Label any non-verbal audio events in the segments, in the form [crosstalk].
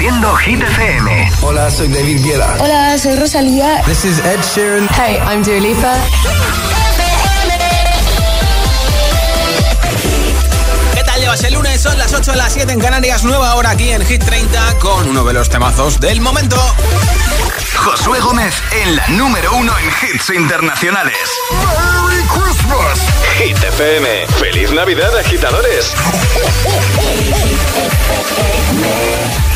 Reproduciendo Hit FM. Hola, soy David Guetta. Hola, soy Rosalía. This is Ed Sheeran. Hey, I'm Dua Lipa. ¿Qué tal llevas el lunes? Son las 8 de las 7 en Canarias, nueva hora aquí en Hit 30 con uno de los temazos del momento. Josué Gómez en la número uno en hits internacionales. ¡Merry Christmas! Hit FM. ¡Feliz Navidad, agitadores!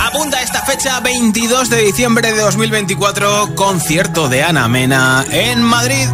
Apunta esta fecha, 22 de diciembre de 2024, concierto de Ana Mena en Madrid.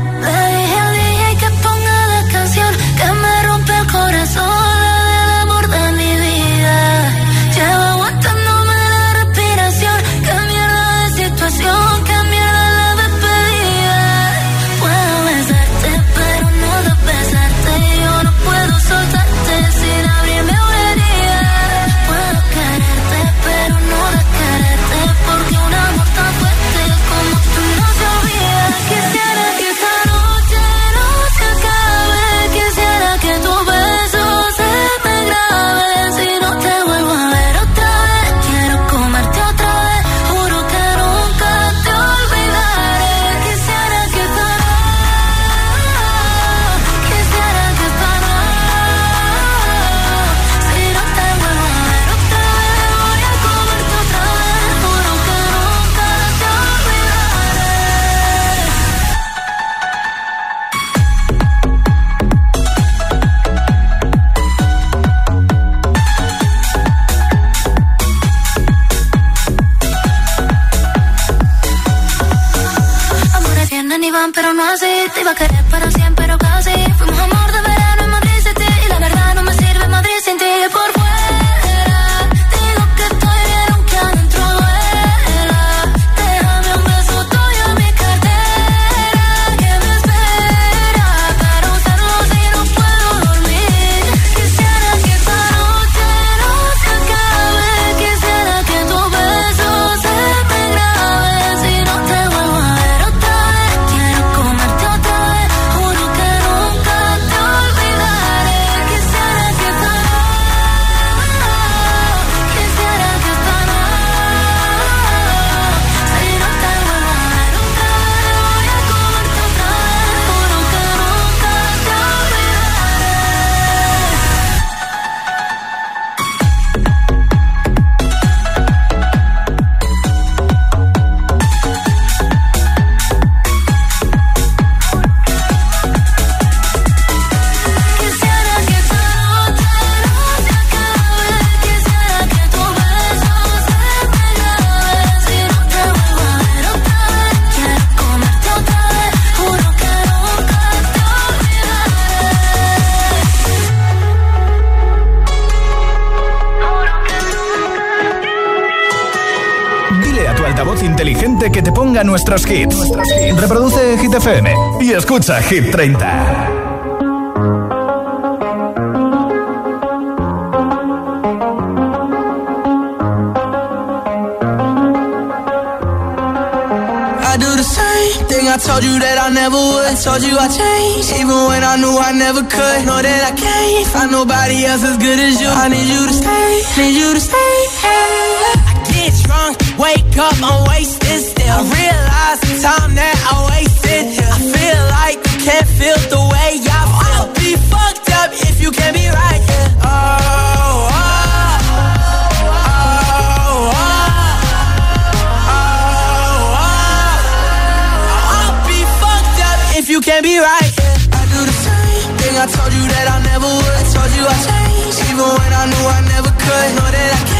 Te iba a querer nuestros hits. Reproduce Hit FM y escucha Hit 30. I do the same thing I told you that I never would. I told you I changed, even when I knew I never could. Know that I can't find nobody else as good as you. I need you to stay, need you to stay. Wake up, I'm wasted still. I realize the time that I wasted here. I feel like you can't feel the way I feel. I'll be fucked up if you can't be right here. Oh, oh, oh, oh. oh. I'll be fucked up if you can't be right. Yeah. I do the same thing I told you that I never would. I told you I changed, even when I knew I never could. Know that I can't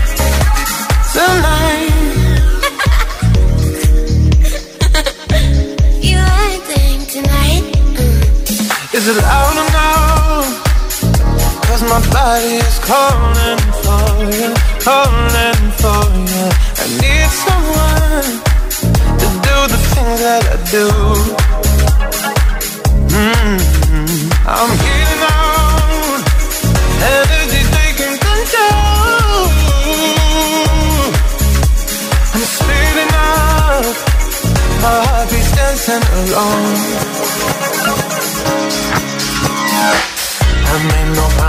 [laughs] Tonight You acting tonight. Is it loud or no? Cause my body is calling for you Calling for you I need someone To do the things that I do mm-hmm. I'm healing out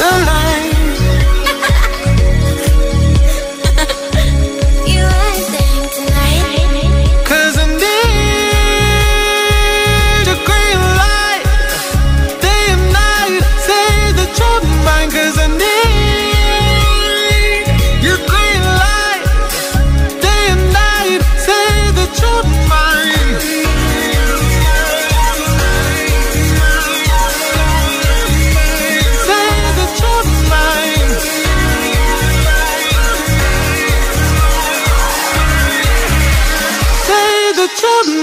the light.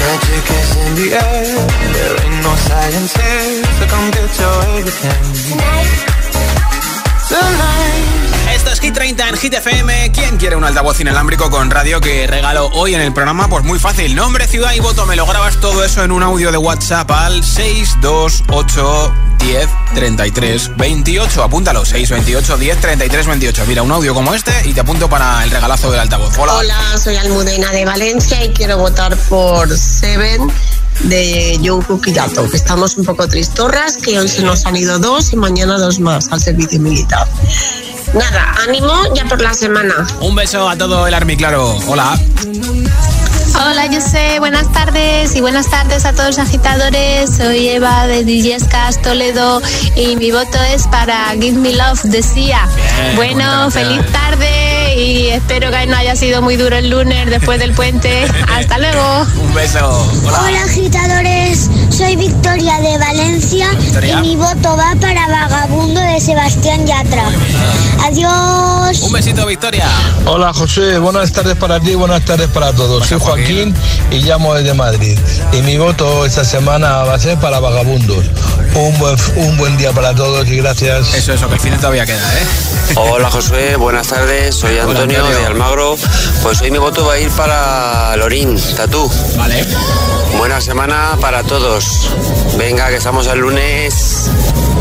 Magic is in the air. There ain't no science here, so come get your everything. Tonight. Esto es Hit 30 en Hit FM. ¿Quién quiere un altavoz inalámbrico con radio que regalo hoy en el programa? Pues muy fácil. Nombre, ciudad y voto. Me lo grabas todo eso en un audio de WhatsApp al 628 10 33 28. Apúntalo, 628 10 33 28. Mira, un audio como este y te apunto para el regalazo del altavoz. Hola. Hola, soy Almudena de Valencia y quiero votar por Seven de Joe Kirato, que estamos un poco tristorras, que hoy se nos han ido dos y mañana dos más al servicio militar. Nada, ánimo ya por la semana. Un beso a todo el Army, claro. Hola. Hola, yo sé, buenas tardes y buenas tardes a todos los agitadores. Soy Eva de Dillescas, Toledo y mi voto es para Give Me Love de Sia. Bien, bueno, feliz tarde y espero que no haya sido muy duro el lunes después del puente. [laughs] Hasta luego. Un beso. Hola. Hola agitadores, soy Victoria de Valencia y mi voto va para Vagabundo de Sebastián Yatra. Adiós. Un besito, Victoria. Hola José, buenas tardes para ti, buenas tardes para todos. Soy Joaquín y llamo desde Madrid. Y mi voto esta semana va a ser para Vagabundos. Un buen, un buen día para todos y gracias. Eso, eso, que el final todavía queda, ¿eh? Hola Josué, buenas tardes, soy Antonio, de Almagro. Pues hoy mi voto va a ir para Lorín, Tatú. Vale. Buena semana para todos. Venga, que estamos el lunes.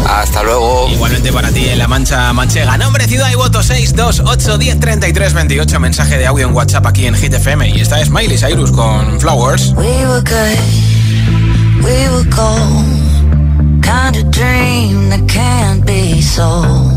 Hasta luego. Igualmente para ti en La Mancha Manchega. Nombre, ciudad y voto 628 10 33 28. Mensaje de audio en WhatsApp aquí en Hit FM. Y esta es Miley Cyrus con Flowers. We were good, we were gold. Kind of dream that can't be sold.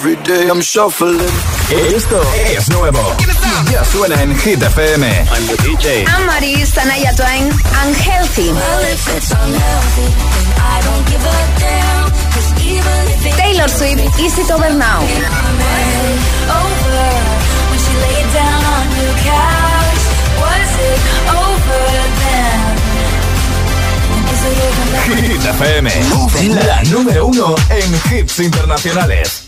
Every day I'm shuffling. Esto es nuevo. Ya suena en Hit FM. I'm the DJ. I'm Maris, Anaya Twain. Unhealthy. Well, Taylor Swift, Easy to Over Now. Hit FM, la número uno en hits internacionales.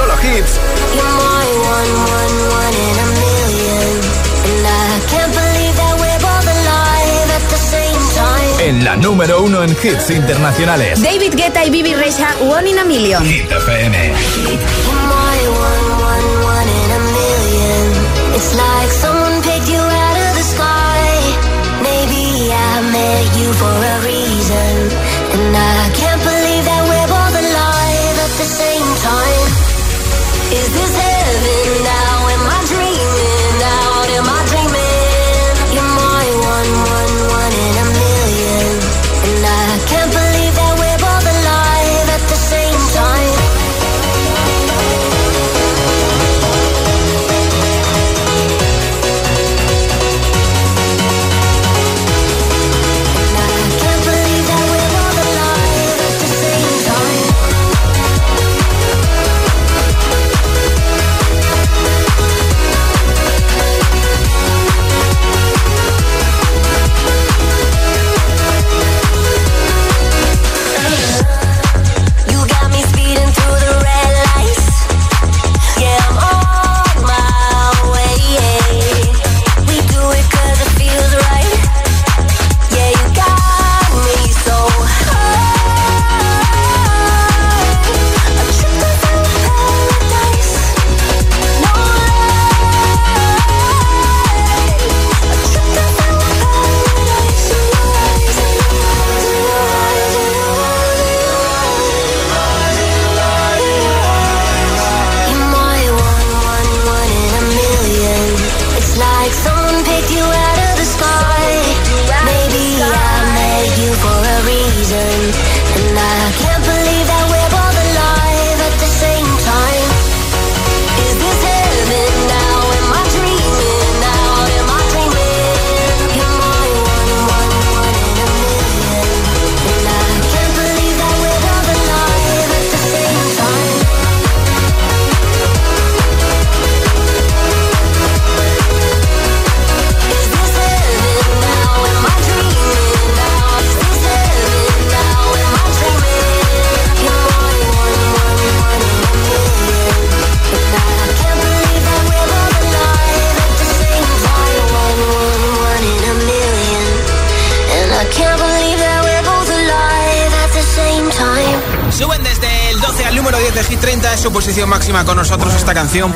Solo hits. En la número uno en hits internacionales. David Guetta y Bibi Rexha, One in a Million. Hit FM. It's like someone picked you out of the sky. Maybe I met you for a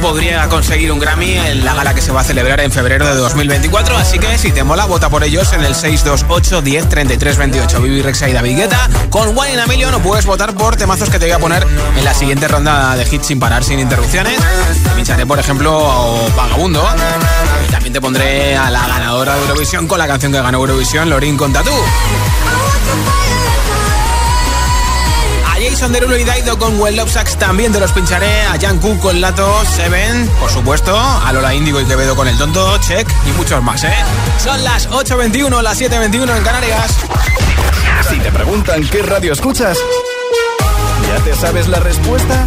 podría conseguir un Grammy en la gala que se va a celebrar en febrero de 2024. Así que si te mola, vota por ellos en el 628 10 33 28. Vivi Rexa y David Guetta. Con One in a Million puedes votar por temazos que te voy a poner en la siguiente ronda de hits sin parar, sin interrupciones. Te pincharé, por ejemplo, Vagabundo. Y también te pondré a la ganadora de Eurovisión con la canción que ganó Eurovisión, Lorin con Tatú. Jason Derulo y Daido con Well Love Sax también te los pincharé. A Jan Cook con Lato, Seven, por supuesto. A Lola Índigo y Quevedo con El Tonto, Check y muchos más, ¿eh? Son las 8.21, las 7.21 en Canarias. Si te preguntan qué radio escuchas, ¿ya te sabes la respuesta?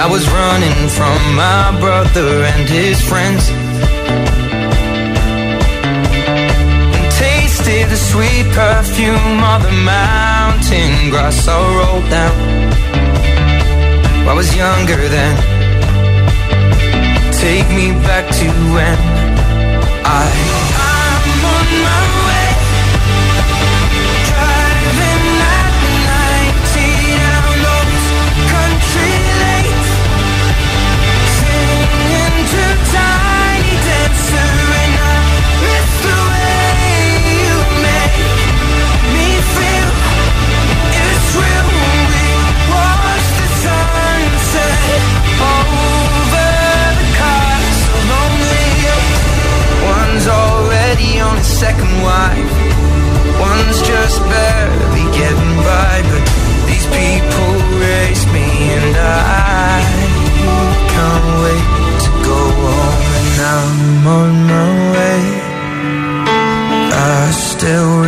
I was running from my brother and his friends. And tasted the sweet perfume of the mountain grass I rolled down. I was younger then. Take me back to when I. I'm on my still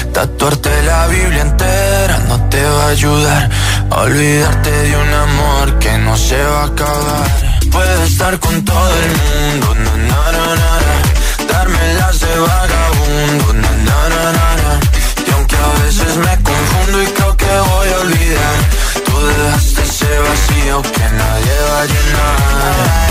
tatuarte la Biblia entera no te va a ayudar a olvidarte de un amor que no se va a acabar. Puedes estar con todo el mundo, na, na, na, na, darme las de vagabundo, na. y aunque a veces me confundo y creo que voy a olvidar, tú dejaste ese vacío que nadie va a llenar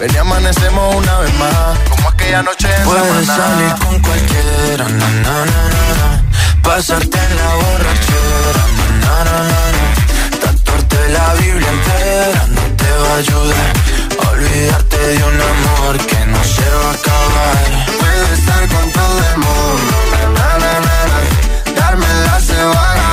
Ven y amanecemos una vez más, como aquella noche en Puedes salir con cualquiera, na, na, na, na, Pasarte en la borrachera, na, na, na, na, Tatuarte la Biblia entera no te va a ayudar. Olvidarte de un amor que no se va a acabar. Puedes estar con todo el mundo, na, na, na, na, Darme la de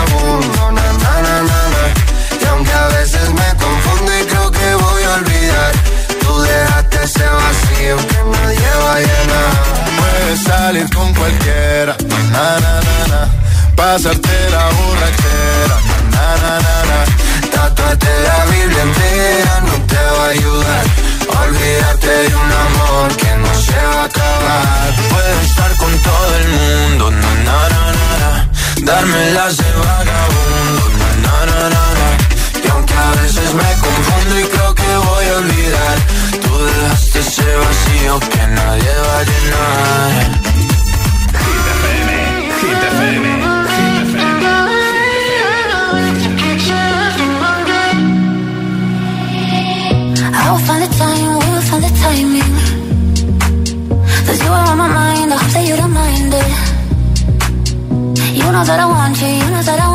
que nadie va a llenar salir con cualquiera, na, na, na, na. pasarte la borrachera, na, na, na, na. tatuarte la Biblia entera no te va a ayudar. Olvídate de un amor que no se va a acabar. Puedes estar con todo el mundo, na, na, na, na, na. darme las de vagabundo, na, na, na, na. Aunque a veces me confundo y creo que voy a olvidar, tú dejaste ese vacío que nadie va a llenar. I will find the time, we will find the timing. Cause you are on my mind, I hope that you don't mind it. You know that I want you, you know that I want you.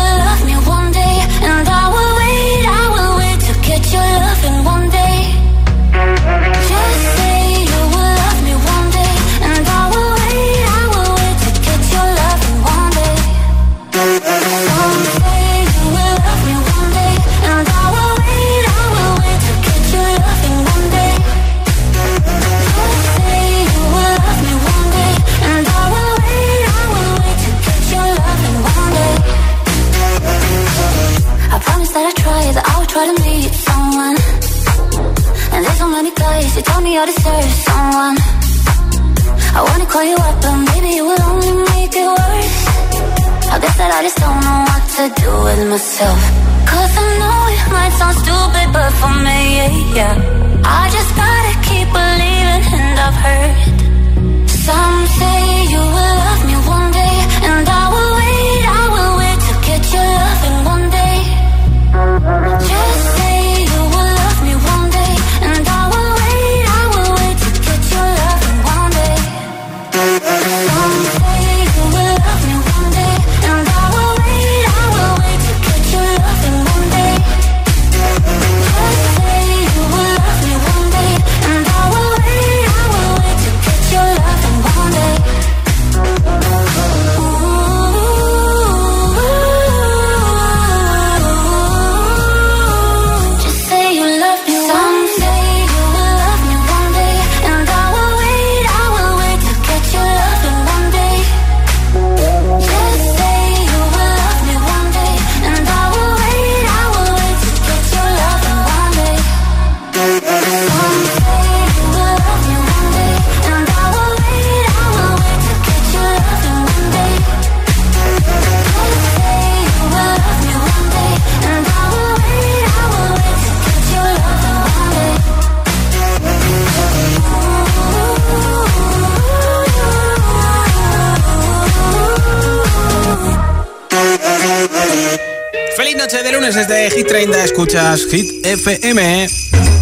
Noche de desde Hit 30, escuchas Hit FM.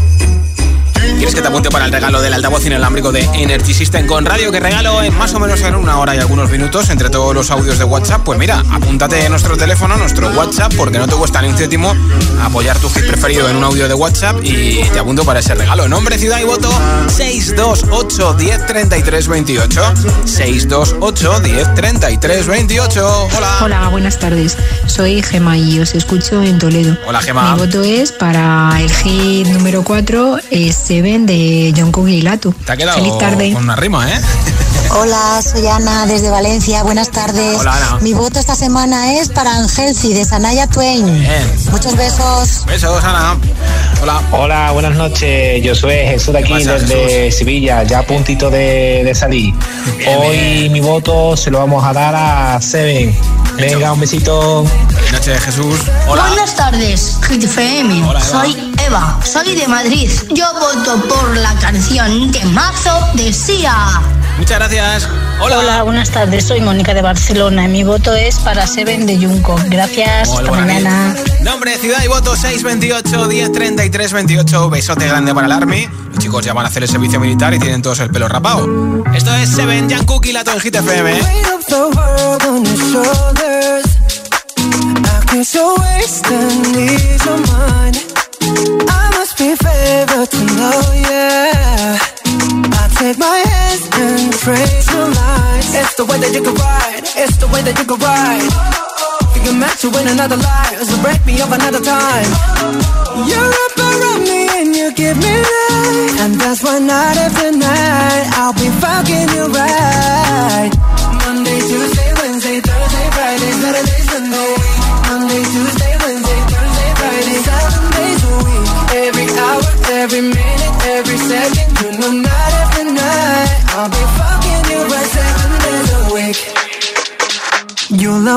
¿Quieres que te apunte para el regalo del altavoz inalámbrico de Energy System con radio que regalo en más o menos en una hora y algunos minutos entre todos los audios de WhatsApp? Pues mira, apúntate en nuestro teléfono, nuestro WhatsApp, porque no te cuesta ni un céntimo apoyar tu hit preferido en un audio de WhatsApp y te apunto para ese regalo. Nombre, ciudad y voto 628 10 33 28. 628 10 33 28. Hola. Hola, buenas tardes. Soy Gema y os escucho en Toledo. Hola, Gema. Mi voto es para el hit número 4, es Seven de John Cook y Latu. Te ha quedado Feliz tarde. con una rima, ¿eh? Hola, soy Ana desde Valencia. Buenas tardes. Hola, Ana. Mi voto esta semana es para Angelci de Sanaya Twain. Bien. Muchos besos. Besos, Ana. Hola. Hola, buenas noches. Yo soy Jesús de aquí, ¿Qué pasa, desde Sevilla, ya a puntito de, de salir. Hoy mi voto se lo vamos a dar a Seven. Venga, un besito. Buenas noches, Jesús. Hola. Buenas tardes, Hit FM. Hola, Eva. Soy Eva, soy de Madrid. Yo voto por la canción de mazo de Sia. Muchas gracias. Hola. buenas tardes. Soy Mónica de Barcelona y mi voto es para Seven de Junco. Gracias. Hasta mañana. Nombre, ciudad y voto 628 10 33 28. Besote grande para el Army. Los chicos ya van a hacer el servicio militar y tienen todos el pelo rapado. Esto es Seven, Jan Cook y Lato en Hit FM. Weight of the world on your shoulders. I kiss your waist and ease your mind. I must be favored to know, yeah. I take my hands and praise the lights. It's the way that you can ride. It's the way that you can ride. You can match you in another life, so break me up another time. You're up around me and you give me life, and that's why night after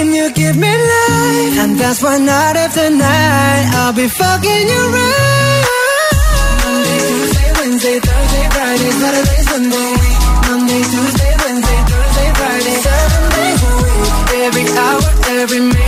and you give me life. And that's why night after night I'll be fucking you right. Monday, Tuesday, Wednesday, Thursday, Friday, Saturday, Sunday. Monday, Tuesday, Wednesday, Thursday, Friday. Seven days a week. Every hour, every minute,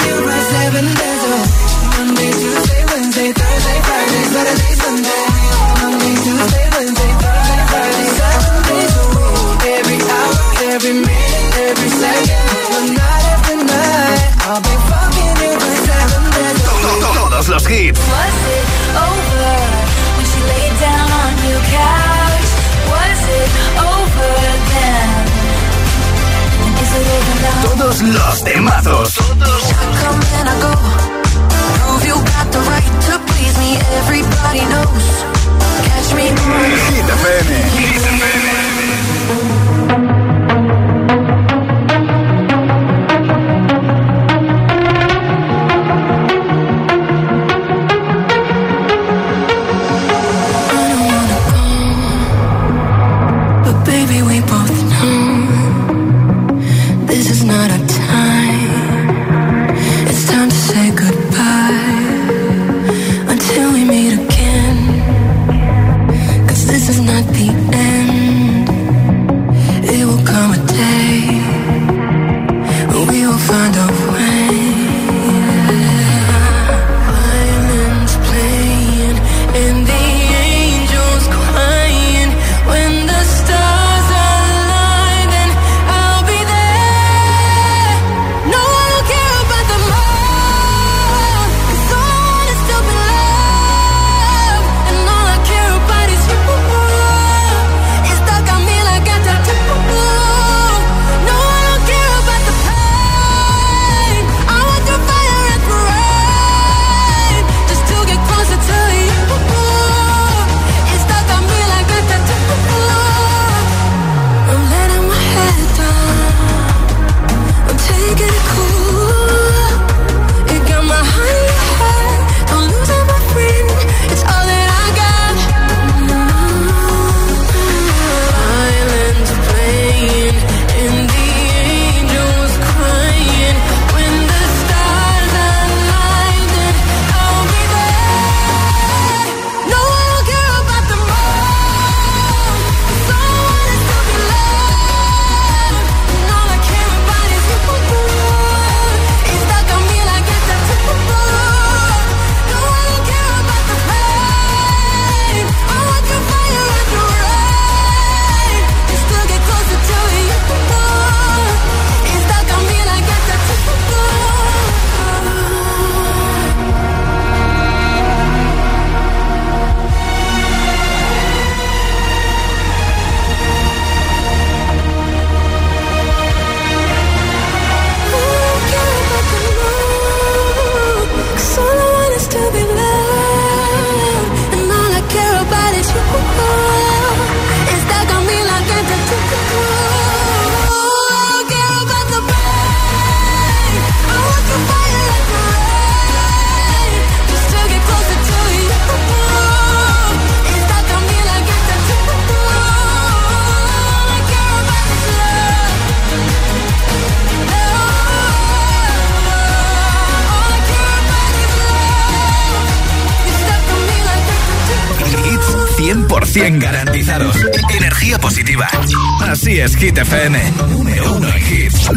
me. Everybody knows. Catch me. Hit FM. 100% garantizados. Energía positiva. Así es, Hit FM. Número uno en hits.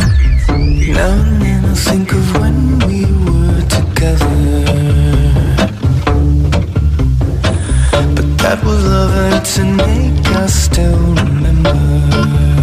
But that was love to make us still remember.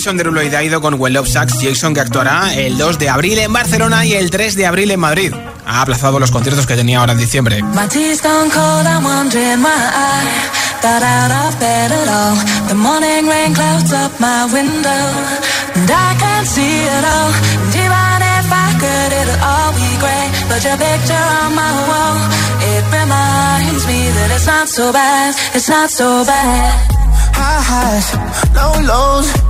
Jason Derulo y Daido con Well Love Sucks. Jason que actuará el 2 de abril en Barcelona y el 3 de abril en Madrid. Ha aplazado los conciertos que tenía ahora en diciembre. high highs, low lows.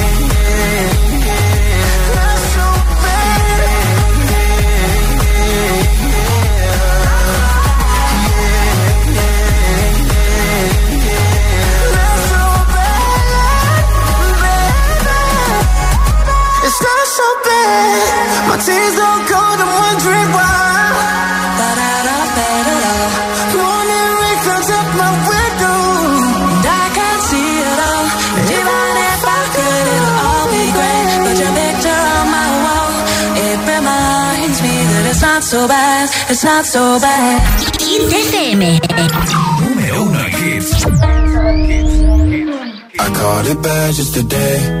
so bad. My tears don't cold, I'm wondering why. Morning clouds up my window, and I can't see all. Even if I could, it'll all be. Put your picture on my wall. It reminds me that it's not so bad. It's not so bad. I called it bad just today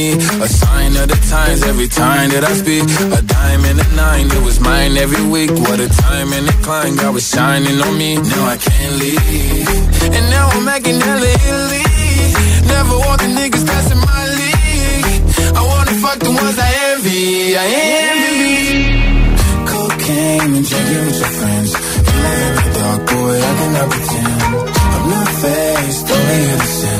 A sign of the times every time that I speak. A dime and a nine, it was mine every week. What a time and a climb, God was shining on me. Now I can't leave. And now I'm making hella Italy. Never want the niggas passing my league. I wanna fuck the ones I envy. I envy. Cocaine and drinking with your friends. You live in the dark, boy, I cannot pretend. I'm not faced, only you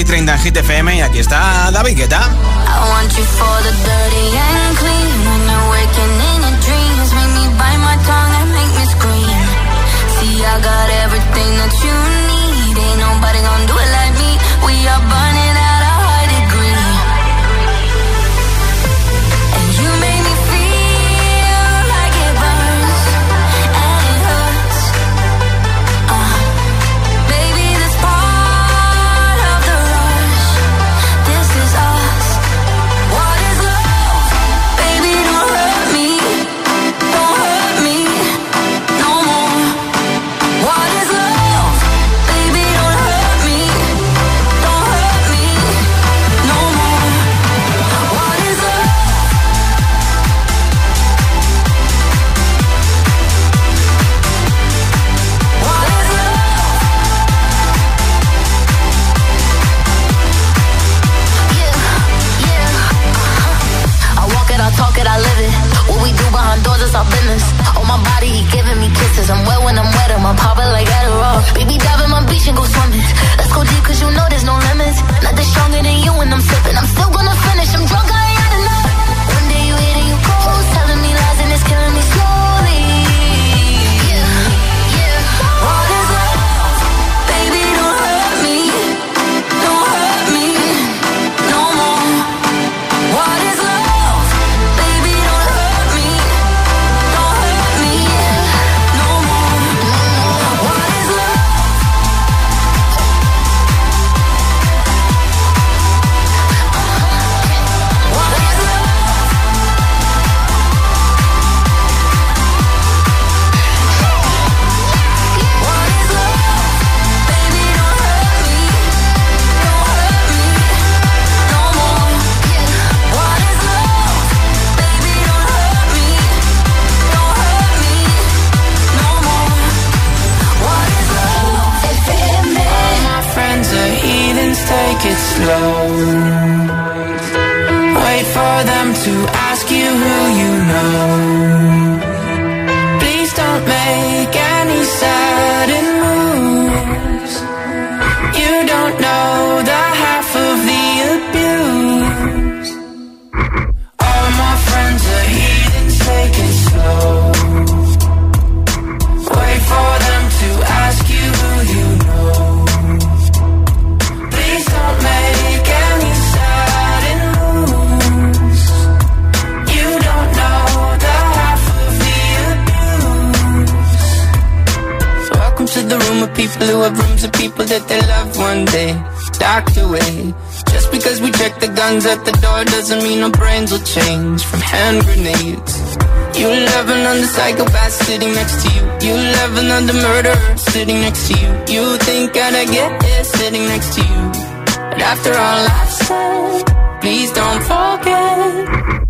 Hit 30 en FM y aquí está David Guetta. Doors our business. On my body, he giving me kisses. I'm wet when I'm wet, I'm popping like Adderall. Baby, dive in my beach and go swimming. You love another psychopath sitting next to you. You love another murderer sitting next to you. You think I'd get it sitting next to you. But after all I've said, please don't forget.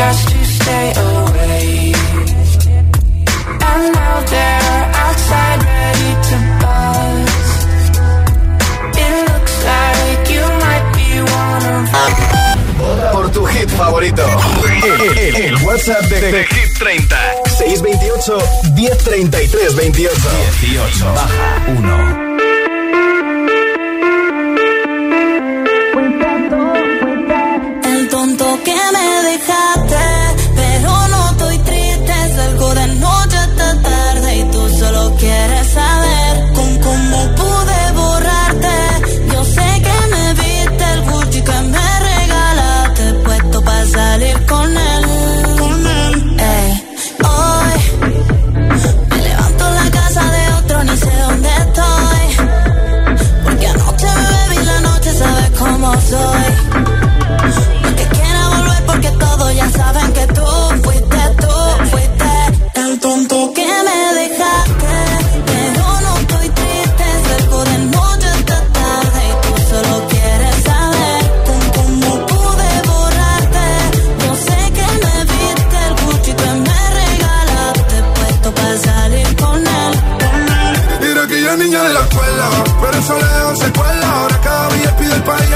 Just to stay away. Por tu hit favorito. El, el- el WhatsApp de, de Hit 30. 628 1033 28. 18. Baja 1.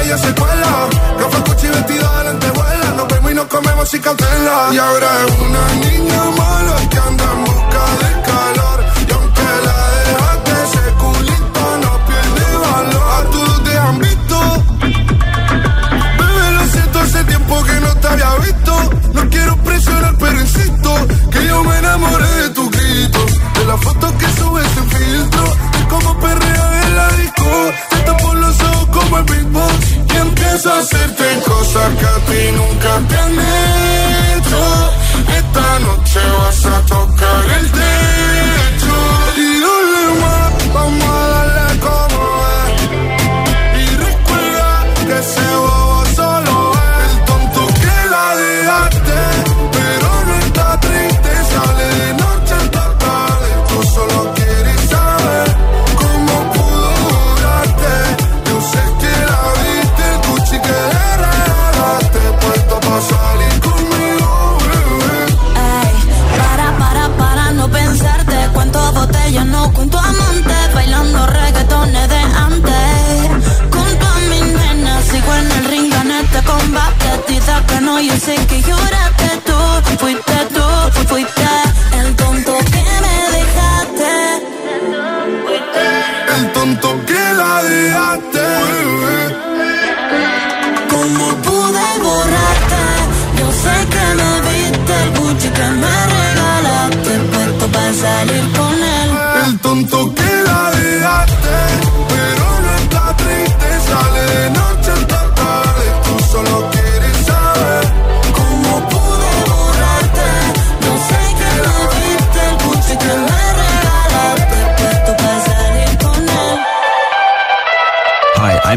Ella se cuela. Gafas, Gucci, vestida de lentejuela. Nos vemos y nos comemos sin cautela. Y ahora es una niña mala que anda en busca de calor. Y aunque la dejaste, ese culito no pierde valor. A todos te han visto. Bebé, lo siento, hace tiempo que no te había visto. No quiero presionar, pero insisto que yo me enamoré de tu grito. De la foto que subes sin filtro. De cómo perrea en la disco deshacerte cosas que a ti nunca te han hecho. Esta noche vas a tocar el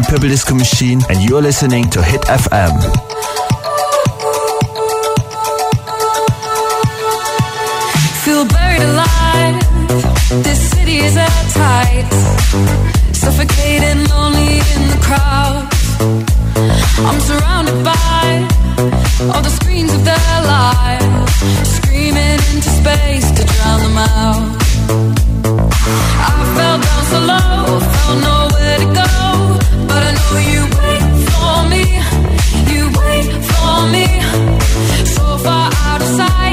Purple Disco Machine, and you're listening to Hit FM. feel buried alive. This city is at tides, suffocating, lonely in the crowd. I'm surrounded by all the screens of their lives, screaming into space to drown them out. I fell down so low, felt no